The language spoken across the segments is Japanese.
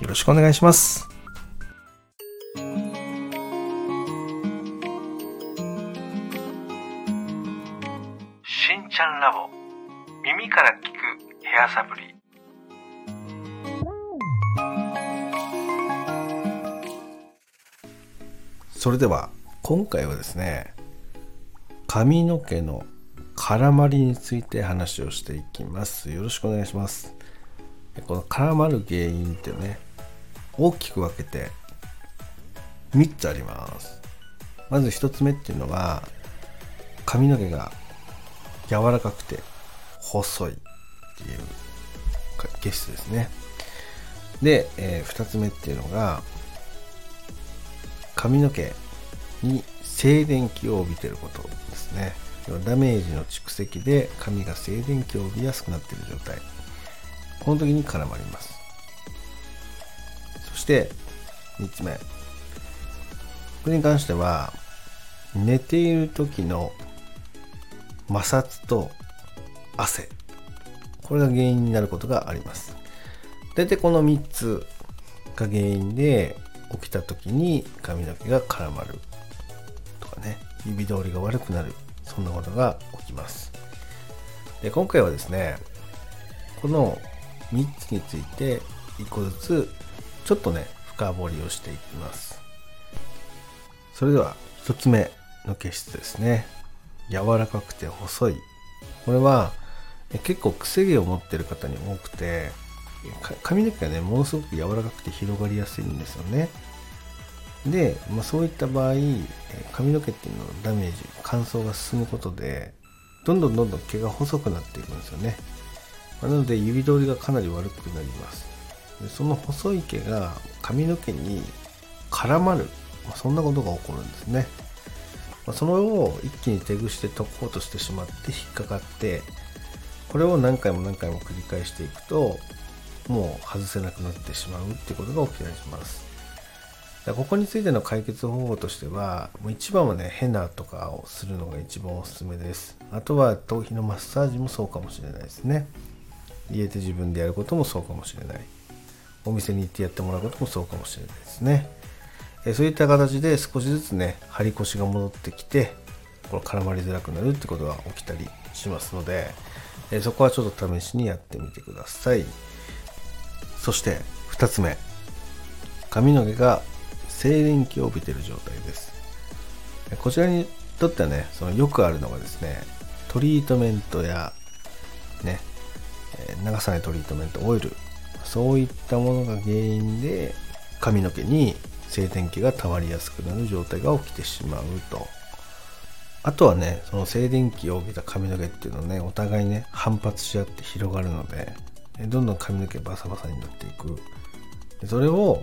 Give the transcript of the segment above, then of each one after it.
よろしくお願いします。しんちゃんラボ。耳から聞くヘアサプリ。それでは今回はですね髪の毛の絡まりについて話をしていきます。よろしくお願いしますこの絡まる原因ってね大きく分けて3つあります。まず1つ目っていうのは髪の毛が柔らかくて細いっていう毛質ですね。で、えー、2つ目っていうのが髪の毛に静電気を帯びてることですね。ダメージの蓄積で髪が静電気を帯びやすくなっている状態。この時に絡まります。そして3つ目。これに関しては寝ている時の摩擦と汗。これが原因になることがあります。大体この3つが原因で起きた時に髪の毛が絡まるとかね。指通りが悪くなる。そんなことが起きます。で今回はですねこの3つについて1個ずつちょっとね深掘りをしていきます。それでは1つ目の毛質ですね。柔らかくて細い。これは結構癖毛を持ってる方に多くて髪の毛がねものすごく柔らかくて広がりやすいんですよね。で、まあ、そういった場合髪の毛っていうのはダメージ乾燥が進むことでどんどんどんどん毛が細くなっていくんですよね。なので指通りがかなり悪くなります。でその細い毛が髪の毛に絡まる、まあ、そんなことが起こるんですね、まあ、そのを一気に手ぐして解こうとしてしまって引っかかってこれを何回も何回も繰り返していくともう外せなくなってしまうっていうことが起きたりします。ここについての解決方法としてはもう一番はねヘナとかをするのが一番おすすめです。あとは頭皮のマッサージもそうかもしれないですね。家で自分でやることもそうかもしれないお店に行ってやってもらうこともそうかもしれないですね。えそういった形で少しずつね、張り腰が戻ってきて、この絡まりづらくなるってことが起きたりしますので、えそこはちょっと試しにやってみてください。そして2つ目、髪の毛が静電気を帯びてる状態です。こちらにとってはね、そのよくあるのがですね、トリートメントや、ね、流さないトリートメント、オイル、そういったものが原因で髪の毛に静電気が溜まりやすくなる状態が起きてしまうと。あとはねその静電気を帯びた髪の毛っていうのはねお互いね反発し合って広がるのでどんどん髪の毛バサバサになっていく。それを、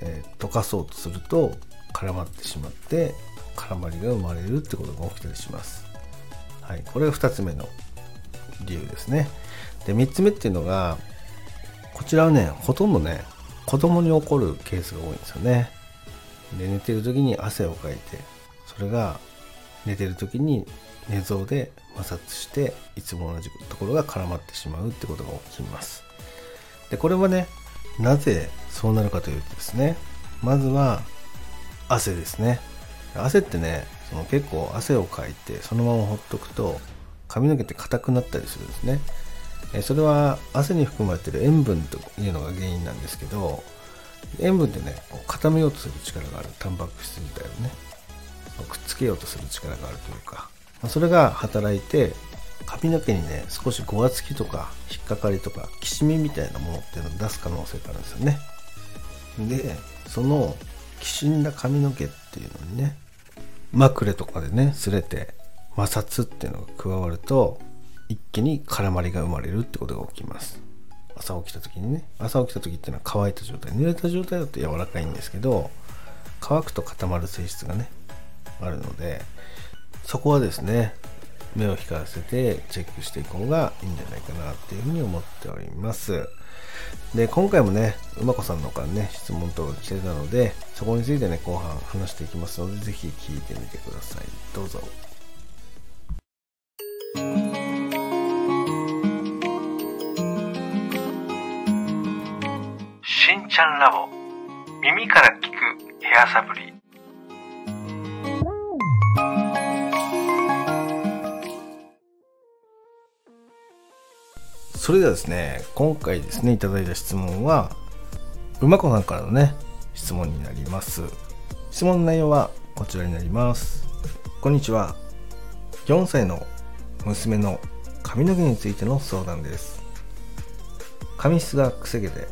えー、溶かそうとすると絡まってしまって絡まりが生まれるってことが起きたりします。はいこれが2つ目の理由ですね。で3つ目っていうのがこちらはね、ほとんどね、子供に起こるケースが多いんですよね。で、寝てる時に汗をかいて、それが寝てる時に寝相で摩擦して、いつも同じところが絡まってしまうってことが起きます。で、これはね、なぜそうなるかというとですね、まずは汗ですね。汗ってね、その結構汗をかいてそのままほっとくと髪の毛って硬くなったりするんですね。それは汗に含まれてる塩分というのが原因なんですけど塩分ってね固めようとする力があるタンパク質自体をね。くっつけようとする力があるというか。それが働いて髪の毛にね少しごわつきとか引っかかりとかきしみみたいなものっていうのを出す可能性があるんですよね。でそのきしんだ髪の毛っていうのにねまくれとかでね擦れて摩擦っていうのが加わると一気に絡まりが生まれるってことが起きます。朝起きた時にね朝起きた時っていうのは乾いた状態。濡れた状態だと柔らかいんですけど乾くと固まる性質がねあるのでそこはですね目を光らせてチェックしていく方がいいんじゃないかなっていうふうに思っております。で今回もね馬子さんの方からね質問等が来てたのでそこについてね後半話していきますので是非聞いてみてください。どうぞ。ちゃんラボ。耳から聞くヘアサプリ。それではですね今回ですねいただいた質問は馬子さんからのね質問になります。質問の内容はこちらになります。こんにちは。4歳の娘の髪の毛についての相談です。髪質がくせ毛で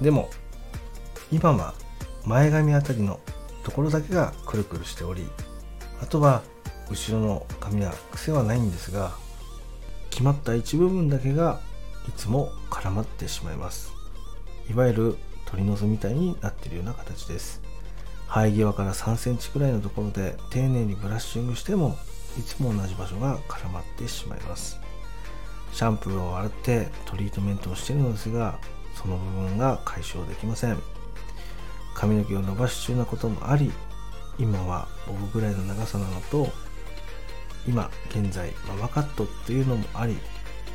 でも今は前髪あたりのところだけがくるくるしておりあとは後ろの髪は癖はないんですが決まった一部分だけがいつも絡まってしまいます。いわゆる鳥の巣みたいになっているような形です。生え際から3センチくらいのところで丁寧にブラッシングしてもいつも同じ場所が絡まってしまいます。シャンプーを洗ってトリートメントをしているのですがその部分が解消できません。髪の毛を伸ばし中なこともあり今はボブぐらいの長さなのと今現在ママカットっていうのもあり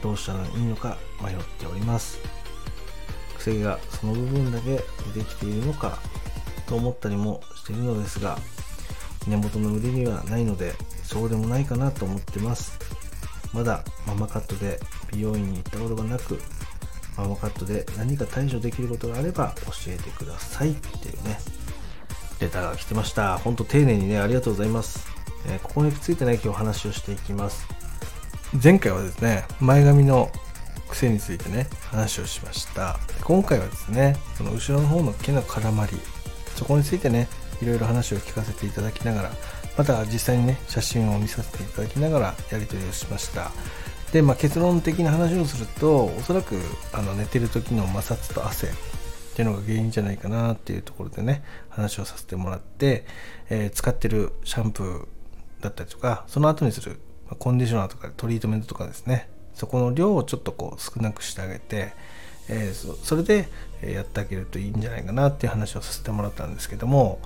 どうしたらいいのか迷っております。癖がその部分だけ出てきているのかと思ったりもしているのですが根元の腕にはないのでそうでもないかなと思ってます。まだママカットで美容院に行ったことがなくママカットで何か対処できることがあれば教えてくださいっていうねレターが来てました。ほんと丁寧にねありがとうございます。えここについてね今日話をしていきます。前回はですね前髪の癖についてね話をしました。今回はですねその後ろの方の毛の絡まりそこについてねいろいろ話を聞かせていただきながらまた実際にね写真を見させていただきながらやり取りをしました。で、まあ、結論的な話をするとおそらくあの寝てる時の摩擦と汗っていうのが原因じゃないかなっていうところでね話をさせてもらって、えー、使ってるシャンプーだったりとかその後にするコンディショナーとかトリートメントとかですね。そこの量をちょっとこう少なくしてあげて、えー、それでやってあげるといいんじゃないかなっていう話をさせてもらったんですけども、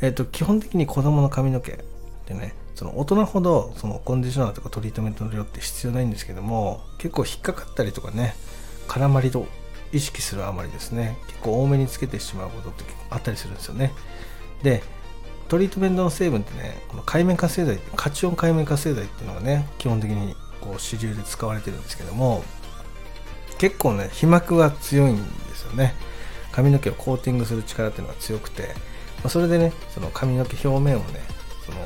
えーと、基本的に子供の髪の毛ってねその大人ほどそのコンディショナーとかトリートメントの量って必要ないんですけども結構引っかかったりとかね絡まりと意識するあまりですね。結構多めにつけてしまうことってあったりするんですよね。でトリートメントの成分ってねこの海面活性剤カチオン海面活性剤っていうのがね基本的にこう主流で使われてるんですけども結構ね皮膜が強いんですよね。髪の毛をコーティングする力っていうのが強くて、まあ、それでねその髪の毛表面をねその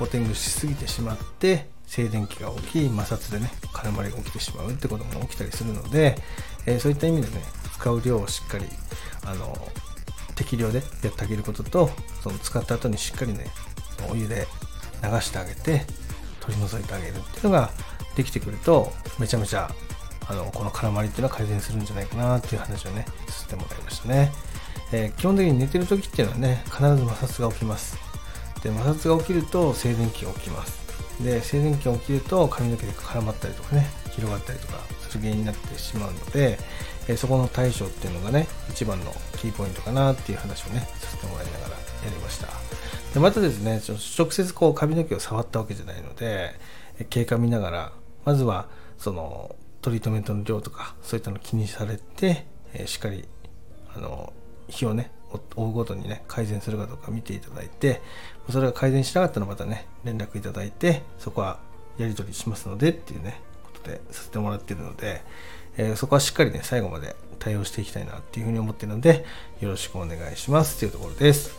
コーティングしすぎてしまって静電気が起き摩擦でね絡まりが起きてしまうってことも起きたりするので、えー、そういった意味でね使う量をしっかりあの適量でやってあげることとその使った後にしっかりねお湯で流してあげて取り除いてあげるっていうのができてくるとめちゃめちゃあのこの絡まりっていうのは改善するんじゃないかなっていう話をねさせてもらいましたね、えー、基本的に寝てる時っていうのはね必ず摩擦が起きます。で摩擦が起きると静電気が起きます。で静電気が起きると髪の毛が絡まったりとかね広がったりとかする原因になってしまうので、えそこの対処っていうのがね一番のキーポイントかなっていう話をねさせてもらいながらやりました。でまたですね直接こう髪の毛を触ったわけじゃないので経過見ながらまずはそのトリートメントの量とかそういったの気にされて、えしっかりあの日をね追うごとにね改善するかどうか見ていただいてそれが改善しなかったらまたね連絡いただいてそこはやり取りしますのでっていうねことでさせてもらってるので、えー、そこはしっかりね、最後まで対応していきたいなっていうふうに思ってるので、よろしくお願いしますっていうところです。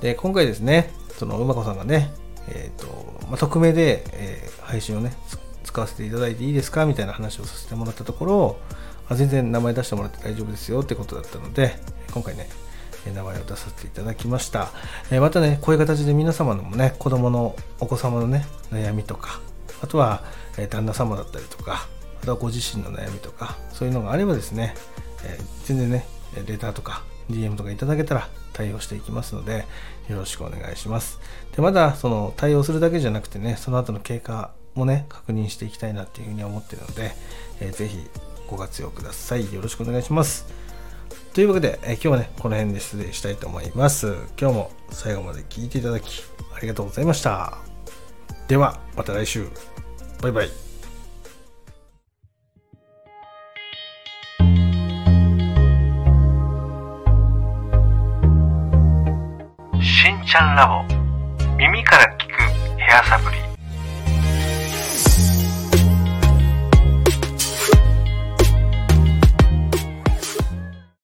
で、今回ですね、その馬子さんがね、えっ、ー、と、まあ、匿名で、えー、配信をね、使わせていただいていいですか？みたいな話をさせてもらったところ、あ全然名前出してもらって大丈夫ですよってことだったので、今回ね、名前を出させていただきました。えまたね、こういう形で皆様のもね、子供のお子様のね、悩みとか、あとは、え旦那様だったりとか、たご自身の悩みとかそういうのがあればですね、え全然ねレターとか DM とかいただけたら対応していきますのでよろしくお願いします。でまだその対応するだけじゃなくてねその後の経過もね確認していきたいなっていうふうに思ってるので、えーぜひご活用ください。よろしくお願いします。というわけで、えー今日はねこの辺で失礼したいと思います。今日も最後まで聞いていただきありがとうございました。ではまた来週。バイバイ。しんちゃんラボ。